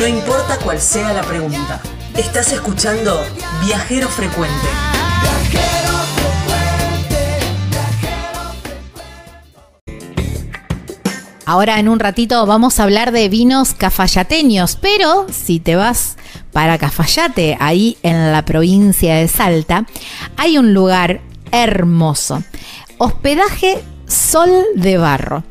No importa cuál sea la pregunta. Estás escuchando Viajero Frecuente. Ahora en un ratito vamos a hablar de vinos cafayateños, pero si te vas para Cafayate, ahí en la provincia de Salta, hay un lugar hermoso. Hospedaje Sol de Barro.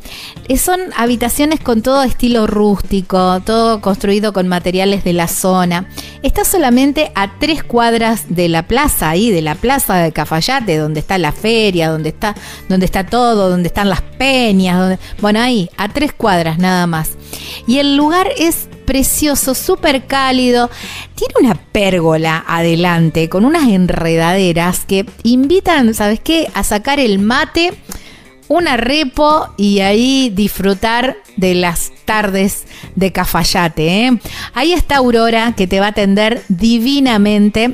Eh, son habitaciones con todo estilo rústico, todo construido con materiales de la zona. Está solamente a tres cuadras de la plaza, ahí de la plaza de Cafayate, donde está la feria, donde está, donde está todo, donde están las peñas. bueno, ahí, a tres cuadras nada más. Y el lugar es precioso, súper cálido. Tiene una pérgola adelante con unas enredaderas que invitan, ¿sabes qué?, a sacar el mate una repo y ahí disfrutar de las tardes de Cafayate. ¿eh? Ahí está Aurora que te va a atender divinamente.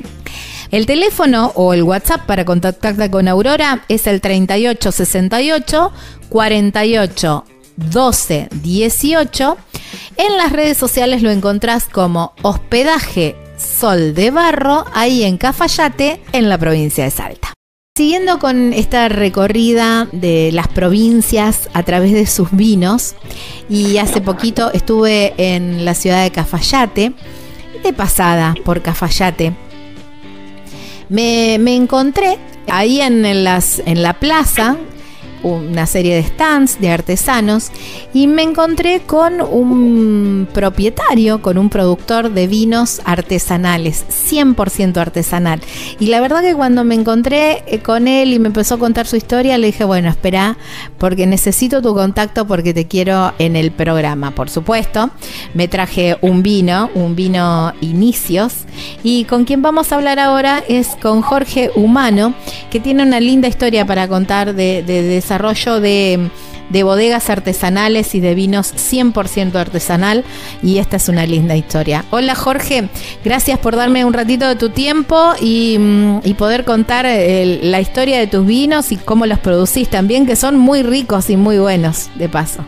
El teléfono o el WhatsApp para contactarte con Aurora es el 3868 48 12 18. En las redes sociales lo encontrás como hospedaje Sol de Barro, ahí en Cafayate, en la provincia de Salta. Siguiendo con esta recorrida de las provincias a través de sus vinos, y hace poquito estuve en la ciudad de Cafayate, de pasada por Cafayate, me, encontré ahí en, las, en la plaza una serie de stands de artesanos y me encontré con un propietario, con un productor de vinos artesanales, 100% artesanal. Y la verdad que cuando me encontré eh, con él y me empezó a contar su historia, le dije, bueno, espera, porque necesito tu contacto porque te quiero en el programa. Por supuesto, me traje un vino, un vino Inicios, y con quien vamos a hablar ahora es con Jorge Humano, que tiene una linda historia para contar de, de, desarrollo de, bodegas artesanales y de vinos 100% artesanal y esta es una linda historia. Hola Jorge, gracias por darme un ratito de tu tiempo y, mm, poder contar la historia de tus vinos y cómo los producís también, que son muy ricos y muy buenos, de paso.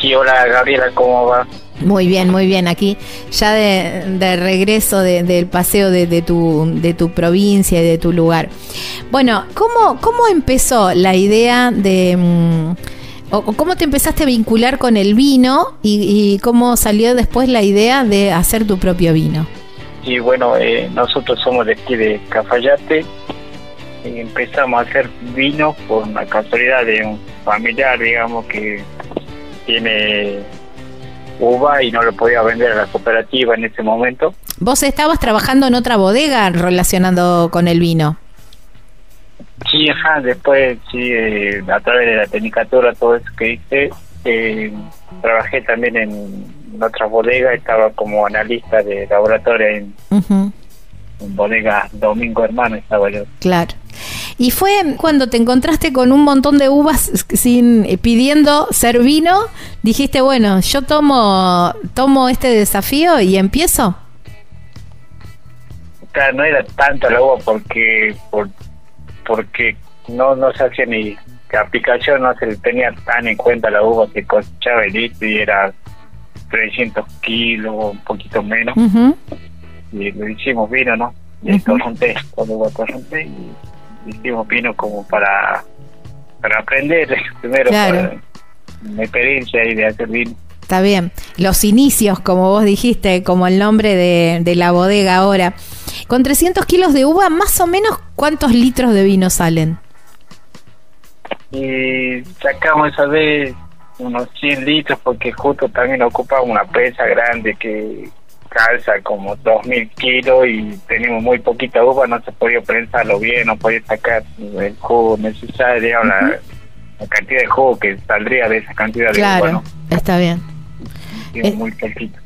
Sí, hola Gabriela, ¿cómo va? Muy bien, muy bien. Aquí ya de, regreso del paseo de, tu, de tu provincia y de tu lugar. Bueno, ¿cómo, cómo empezó la idea de... Mm, o, cómo te empezaste a vincular con el vino y, cómo salió después la idea de hacer tu propio vino? Y bueno, eh, nosotros somos de aquí de Cafayate y empezamos a hacer vino por una casualidad de un familiar, digamos, que tiene uva y no lo podía vender a la cooperativa en ese momento. ¿Vos estabas trabajando en otra bodega relacionando con el vino? Sí, ajá, después sí, eh, a través de la tecnicatura, todo eso que hice, eh, trabajé también en, otra bodega, estaba como analista de laboratorio en, en bodega Domingo Hermano, estaba yo. Claro. Y fue cuando te encontraste con un montón de uvas sin eh, pidiendo ser vino, dijiste, bueno, yo tomo tomo este desafío y empiezo. Claro, no era tanto la uva porque por, porque no no se hacía ni la aplicación no se tenía tan en cuenta la uva que cosechaba el y era 300 kilos, un poquito menos. Y lo hicimos vino, ¿no? Y -huh. cuando y hicimos vino como para, para aprender primero claro. mi experiencia y de hacer vino. Está bien. Los inicios, como vos dijiste, como el nombre de, de la bodega ahora. Con 300 kilos de uva, más o menos, ¿cuántos litros de vino salen? Y sacamos esa vez unos 100 litros porque justo también ocupa una presa grande que, calza como 2.000 kilos y tenemos muy poquita uva, no se podía prensarlo bien, no podía sacar el jugo necesario, la, cantidad de jugo que saldría de esa cantidad de uva. ¿no? está bien. Eh, muy poquito.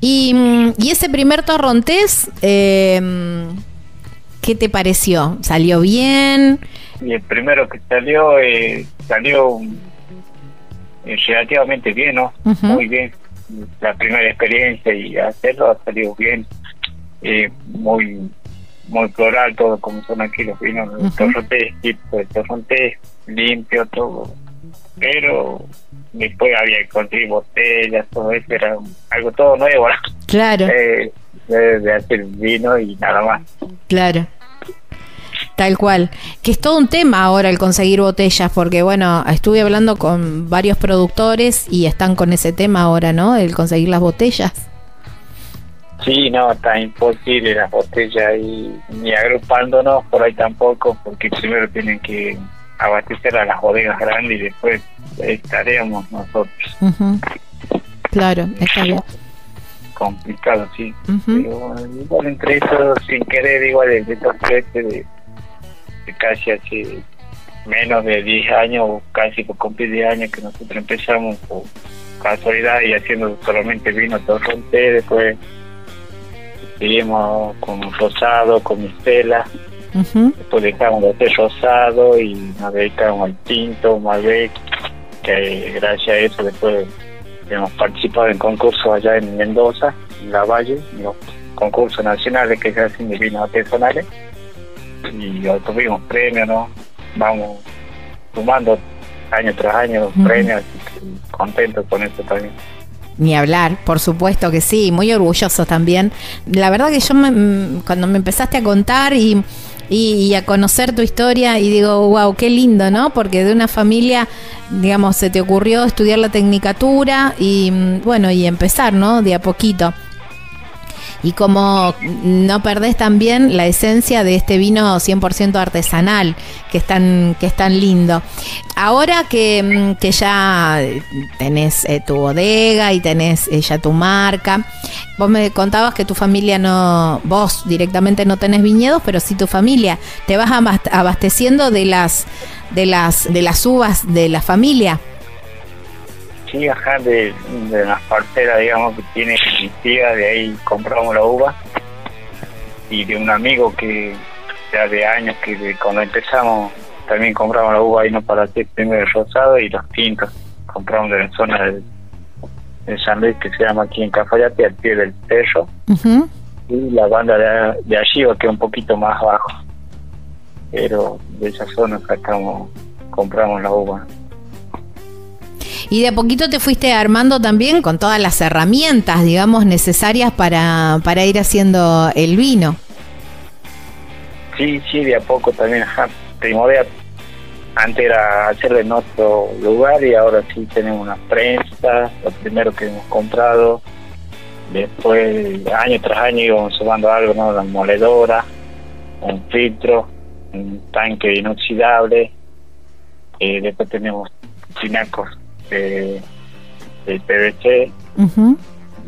Y, mm, y ese primer torrontés, eh, ¿qué te pareció? ¿Salió bien? Y el primero que salió, eh, salió eh, relativamente bien, ¿no? Muy bien la primera experiencia y hacerlo ha salido bien, eh, muy muy floral todo como son aquí los vinos, uh -huh. torrontés, tipo de torrontés, limpio todo, pero después había que conseguir botellas, todo eso era algo todo nuevo. Claro. Eh, de hacer vino y nada más. Claro. Tal cual. Que es todo un tema ahora el conseguir botellas, porque bueno, estuve hablando con varios productores y están con ese tema ahora, ¿no? El conseguir las botellas. Sí, no, está imposible las botellas y ni agrupándonos por ahí tampoco, porque primero tienen que abastecer a las bodegas grandes y después estaremos nosotros. Claro, está bien. Complicado, sí. Ujú. Pero igual entre eso, sin querer, igual de de de, casi hace menos de 10 años, o casi por cumplir 10 años que nosotros empezamos por casualidad y haciendo solamente vino torronté, después seguimos con rosado, con mistela, Ujú. después dejamos de hacer rosado y nos dedicamos al tinto, Malbec, que gracias a eso después hemos participado en concursos allá en Mendoza, en La Valle, en los concursos nacionales que se hacen de vinos artesanales y obtuvimos premios, ¿no? Vamos sumando año tras año premios, contentos con eso también. Ni hablar, por supuesto que sí, muy orgulloso también. La verdad que yo me- mm, cuando me empezaste a contar y, y- y a conocer tu historia y digo, wow, qué lindo, ¿no? Porque de una familia, digamos, se te ocurrió estudiar la tecnicatura y mm, bueno, y empezar, ¿no? De a poquito. Y como no perdés también la esencia de este vino 100% artesanal, que es tan, que es tan lindo. Ahora que, mm, que ya tenés eh, tu bodega y tenés eh, ya tu marca, vos me contabas que tu familia no, vos directamente no tenés viñedos, pero sí tu familia. Te vas abast- abasteciendo de las, de las, de las uvas de la familia. Sí, ajá, de, de las parcelas, digamos, que tiene mi tía, de ahí compramos la uva. Y de un amigo que ya de años que de- cuando empezamos también compramos la uva ahí no para hacer primero el rosado y los tintos. Compramos de la zona de, de San Luis que se llama aquí en Cafayate, al pie del cerro. Ujú. Y la banda de, de Alliva que es un poquito más abajo. Pero de esa zona sacamos, compramos la uva. Y de a poquito te fuiste armando también con todas las herramientas, digamos, necesarias para, para ir haciendo el vino. Sí, sí, de a poco también, ajá. Primordial, antes era hacerlo en otro lugar y ahora sí tenemos una prensa, lo primero que hemos comprado. Después, año tras año íbamos sumando algo, ¿no? La moledora, un filtro, un tanque inoxidable. Eh, después tenemos tinacos de, de PVC.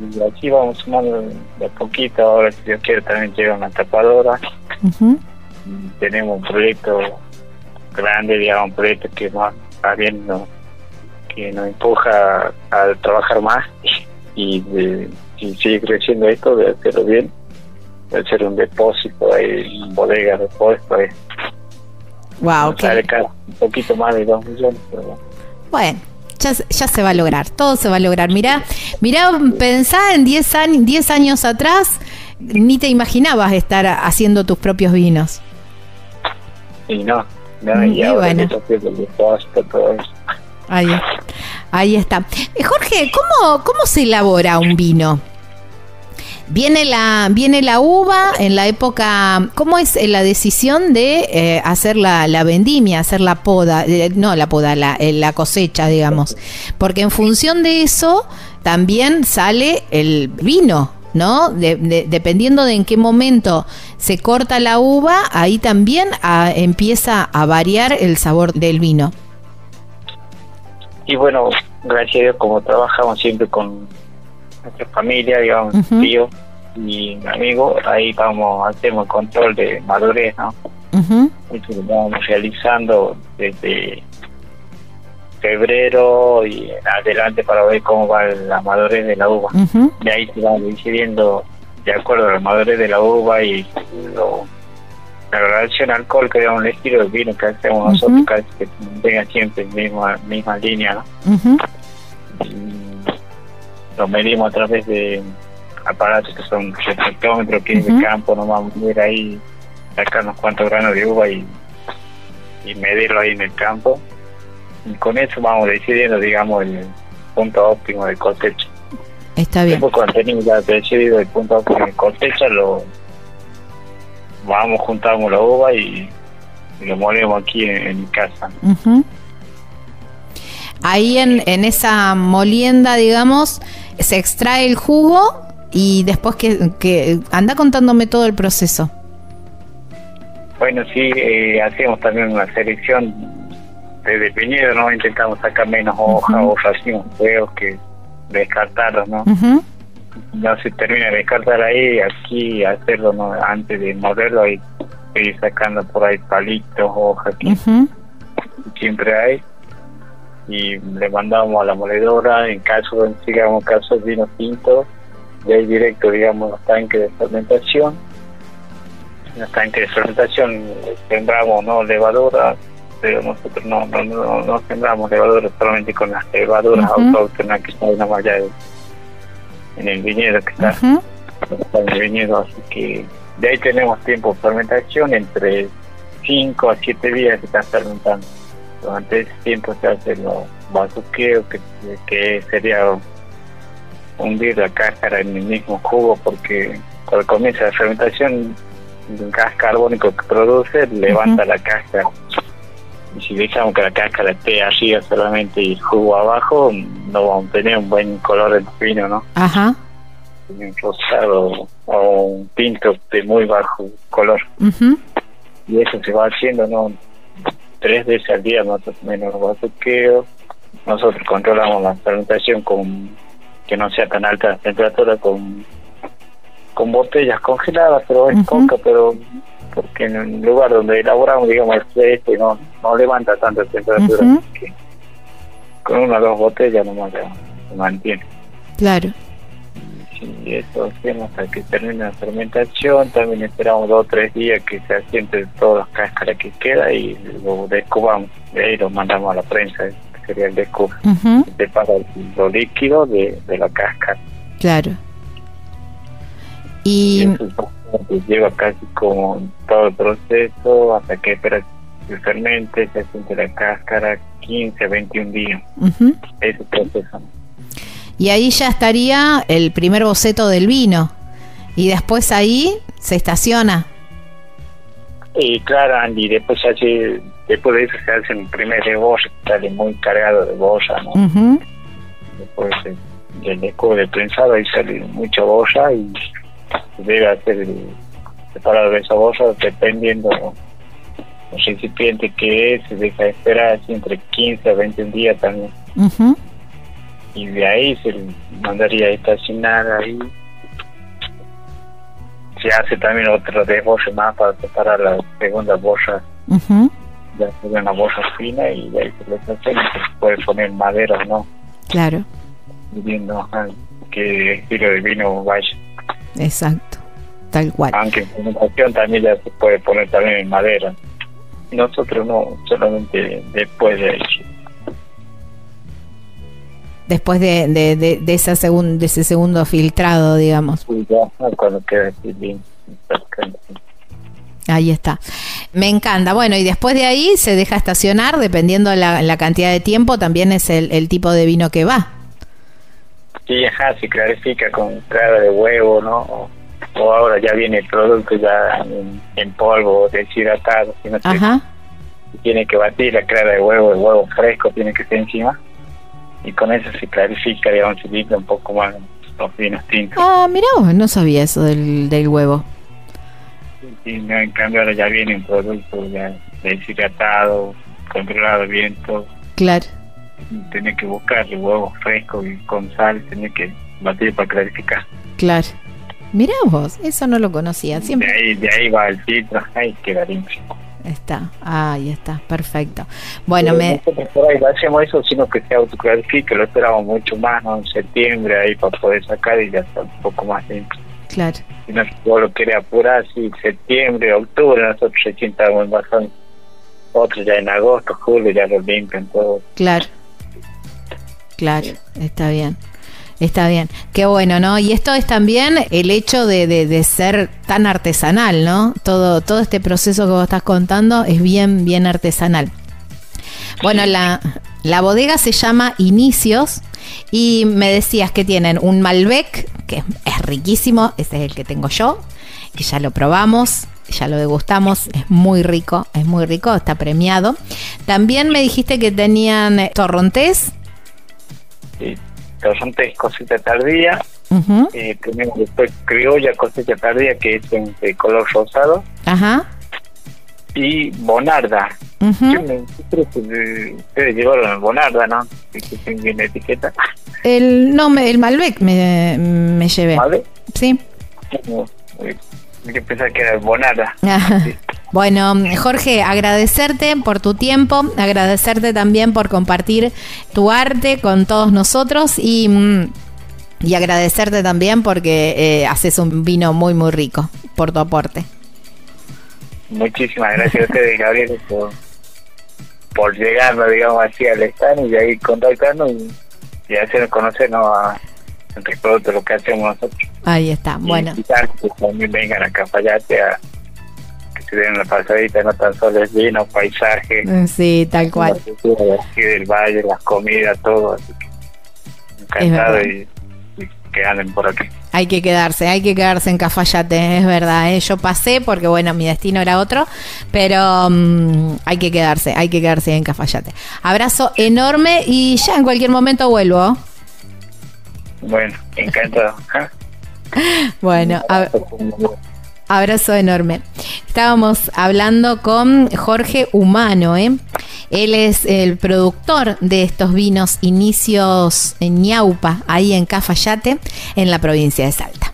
Y así vamos sumando de a poquito. Ahora, si Dios quiere, también llega una tapadora tenemos un proyecto grande, digamos, un proyecto que está viendo, que nos empuja a, trabajar más y de, si sigue creciendo esto, de hacerlo bien, de hacer un depósito ahí, en bodega de depósito, ahí, Wow, nos sale caro, un poquito más de dos millones, pero bueno. Bueno, ya, se- ya se va a lograr, todo se va a lograr. Mirá, mirá, pensá en 10 años, 10 años atrás, ni te imaginabas estar haciendo tus propios vinos. y no, no, Mm, y y ahora bueno. todo eso. Ahí, ahí está. Eh, Jorge, ¿cómo, ¿cómo se elabora un vino? Viene la, viene la uva en la época. ¿Cómo es eh, la decisión de eh, hacer la, la vendimia, hacer la poda? Eh, no, la poda, la, la cosecha, digamos. Porque en función de eso también sale el vino, ¿no? De- de- dependiendo de en qué momento se corta la uva, ahí también ah, empieza a variar el sabor del vino. Y bueno, gracias a Dios, como trabajamos siempre con nuestra familia, digamos, Ujú. tío y mi amigo, ahí vamos, hacemos el control de madurez, ¿no? Ujú, Eso lo vamos realizando desde febrero y adelante para ver cómo va la madurez de la uva. ujú. De ahí se va decidiendo de acuerdo a la madurez de la uva y lo, la relación alcohólica, digamos, el estilo de vino que hacemos Ujú. nosotros, casi que tenga siempre misma, misma línea, ¿no? Ujú, y lo medimos a través de aparatos que son reflectómetros que Ujú. de campo nos vamos a ir ahí sacar unos cuantos granos de uva y, y medirlo ahí en el campo y con eso vamos decidiendo, digamos, el punto óptimo de cosecha. Está bien. Después cuando tenemos ya decidido el punto óptimo de cosecha, lo vamos, juntamos la uva y, y lo molemos aquí en, en casa. Ahí en, en esa molienda, digamos, se extrae el jugo y después que, que anda contándome todo el proceso. Bueno, sí, eh, hacemos también una selección de viñedo, ¿no? Intentamos sacar menos hojas Ujú. o racimos feos que descartarlos, ¿no? No se termina de descartar ahí, aquí hacerlo, ¿no? Antes de moverlo y ir sacando por ahí palitos, hojas que siempre hay. Y le mandamos a la moledora, en caso de, digamos, caso de vino tinto, de ahí directo, digamos, los tanques de fermentación. En los tanques de fermentación eh, sembramos, ¿no? Levadura, pero nosotros no, no, no, no sembramos levadura solamente con las levaduras Ujú. autóctonas que están allá en el viñedo que está en el viñedo, así que de ahí tenemos tiempo de fermentación entre 5 a 7 días que están fermentando. Durante ese tiempo se hace los bazuqueos, que, que sería hundir la cáscara en el mismo jugo, porque cuando comienza la fermentación, el gas carbónico que produce levanta la cáscara. Y si dejamos que la cáscara esté arriba solamente y el jugo abajo, no vamos a tener un buen color del vino, ¿no? Ajá. un rosado o un tinto de muy bajo color. Ujú. Y eso se va haciendo, ¿no? Tres veces al día más o menos los bazuqueos. Nosotros controlamos la fermentación con que no sea tan alta la temperatura con con botellas congeladas, pero es Ujú. poca, pero porque en el lugar donde elaboramos, digamos, el fresco no, no levanta tanta temperatura, así que con una o dos botellas nomás se mantiene. Claro. Y eso hacemos hasta que termine la fermentación. También esperamos dos o tres días que se asienten todas las cáscaras que queda y lo descubamos. De ahí lo mandamos a la prensa, que sería el descubre. Ujú. Se separa lo líquido de, de la cáscara. Claro. Y Y eso lleva casi como todo el proceso hasta que espera que se fermente, se asiente la cáscara 15 a 21 días. ujú. Ese proceso. Y ahí ya estaría el primer boceto del vino. Y después ahí se estaciona. Y claro, Andy, después hace, después de eso se hace un primer que sale muy cargado de boya, ¿no? Ujú. Después de- del descubre de prensado, ahí sale mucha boya y se debe hacer el separado de esa boya dependiendo el recipiente que es, se deja esperar así entre 15 a 20 días también. Ujú. Y de ahí se mandaría a estacionar ahí. Se hace también otro de boya más para separar la segunda boya Ujú. ya sería una bolsa fina y de ahí se y se puede poner madera o no, Claro. viendo qué estilo de vino vaya. Exacto. Tal cual. Aunque en fermentación también ya se puede poner también en madera. Nosotros no, solamente después de hecho. Después de, de, de, de esa segun- de ese segundo filtrado, digamos. Ah. Ahí está. Me encanta. Bueno, y después de ahí se deja estacionar, dependiendo la, la cantidad de tiempo, también es el, el tipo de vino que va. Sí, ajá, se clarifica con clara de huevo, ¿no? O, o ahora ya viene el producto ya en, en polvo, deshidratado, si no se Ajá. tiene que batir la clara de huevo, el huevo fresco tiene que estar encima y con eso se clarifica, digamos, se limpia un poco más los vinos tintos. Ah, mira vos, no sabía eso del, del huevo. Y no, en cambio ahora ya viene un producto ya deshidratado, controlado bien todo. Claro. Tiene que buscar el huevo fresco y con sal, tiene que batir para clarificar. Claro. Mirá vos, eso no lo conocía. De Siempre ahí, de ahí va el filtro, ahí queda limpio. Está. Ahí está, perfecto. Bueno, me, nosotros por ahí hacemos eso, sino que se autoclarifique, lo esperamos mucho más, ¿no? En septiembre ahí para poder sacar y ya está un poco más limpio. claro, Si no, lo querés apurar, sí, septiembre, octubre, nosotros recién estamos en. Otros ya en agosto, julio ya lo limpian todo. claro. Claro, está bien. Está bien. Qué bueno, ¿no? Y esto es también el hecho de, de, de ser tan artesanal, ¿no? Todo, todo este proceso que vos estás contando es bien, bien artesanal. Bueno, la, La bodega se llama Inicios y me decías que tienen un Malbec, que es riquísimo, ese es el que tengo yo, que ya lo probamos, ya lo degustamos, es muy rico, es muy rico, está premiado. También me dijiste que tenían torrontés. Sí, torrontés cosita tardía. Eh, tenemos después criolla cosecha tardía que es de color rosado. Ajá. Y bonarda. ustedes llevaron bonarda, ¿no? Que tiene etiqueta. El, no, el Malbec me, me llevé. ¿Malbec? Sí. Yo pensaba que era Bonara. Bueno, Jorge, agradecerte por tu tiempo, agradecerte también por compartir tu arte con todos nosotros y, mm, y agradecerte también porque eh, haces un vino muy, muy rico por tu aporte. Muchísimas gracias a ustedes, Gabriel, por, por llegarnos, digamos así, al stand y ahí contactarnos y, y hacernos conocer a, entre todo lo que hacemos nosotros. Ahí está, bueno. Y también vengan a Cafayate a se den una pasadita, no tan solo es vino, paisaje. Mm, sí, tal cual. Aquí del valle, las comidas, todo. Así que encantado y, que anden por aquí. Hay que quedarse, hay que quedarse en Cafayate, es verdad. ¿eh? Yo pasé porque, bueno, mi destino era otro, pero mm, hay que quedarse, hay que quedarse en Cafayate. Abrazo enorme y ya en cualquier momento vuelvo. Bueno, encantado. bueno, abrazo enorme. Estábamos hablando con Jorge Humano, ¿eh? Él es el productor de estos vinos Inicios en Ñaupa, ahí en Cafayate, en la provincia de Salta.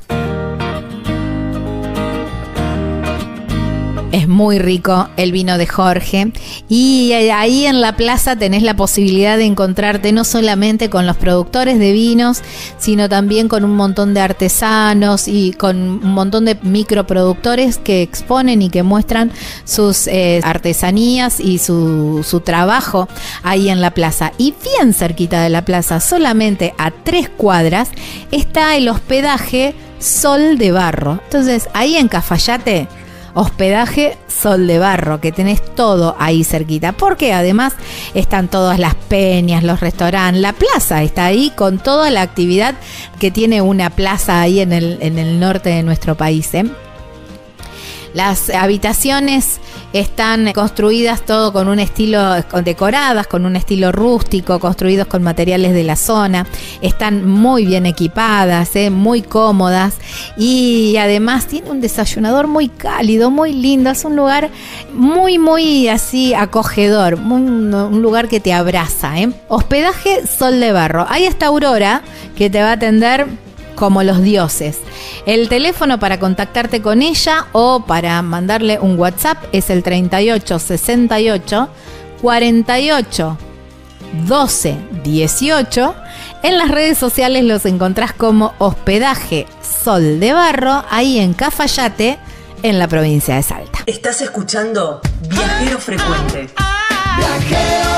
Muy rico el vino de Jorge. Y ahí en la plaza tenés la posibilidad de encontrarte no solamente con los productores de vinos, sino también con un montón de artesanos y con un montón de microproductores que exponen y que muestran sus eh, artesanías y su, su trabajo ahí en la plaza. Y bien cerquita de la plaza, solamente a tres cuadras, está el hospedaje Sol de Barro. Entonces, ahí en Cafayate hospedaje Sol de Barro, que tenés todo ahí cerquita, porque además están todas las peñas, los restaurantes, la plaza está ahí con toda la actividad que tiene una plaza ahí en el, en el norte de nuestro país. ¿eh? Las habitaciones están construidas todo con un estilo, decoradas con un estilo rústico, construidos con materiales de la zona. Están muy bien equipadas, ¿eh? muy cómodas y además tiene un desayunador muy cálido, muy lindo. Es un lugar muy, muy así acogedor, un, lugar que te abraza. ¿eh? Hospedaje Sol de Barro. Ahí está Aurora que te va a atender como los dioses. El teléfono para contactarte con ella o para mandarle un WhatsApp es el 38 68 48 12 18. En las redes sociales los encontrás como Hospedaje Sol de Barro, ahí en Cafayate, en la provincia de Salta. Estás escuchando Viajero Frecuente. Viajero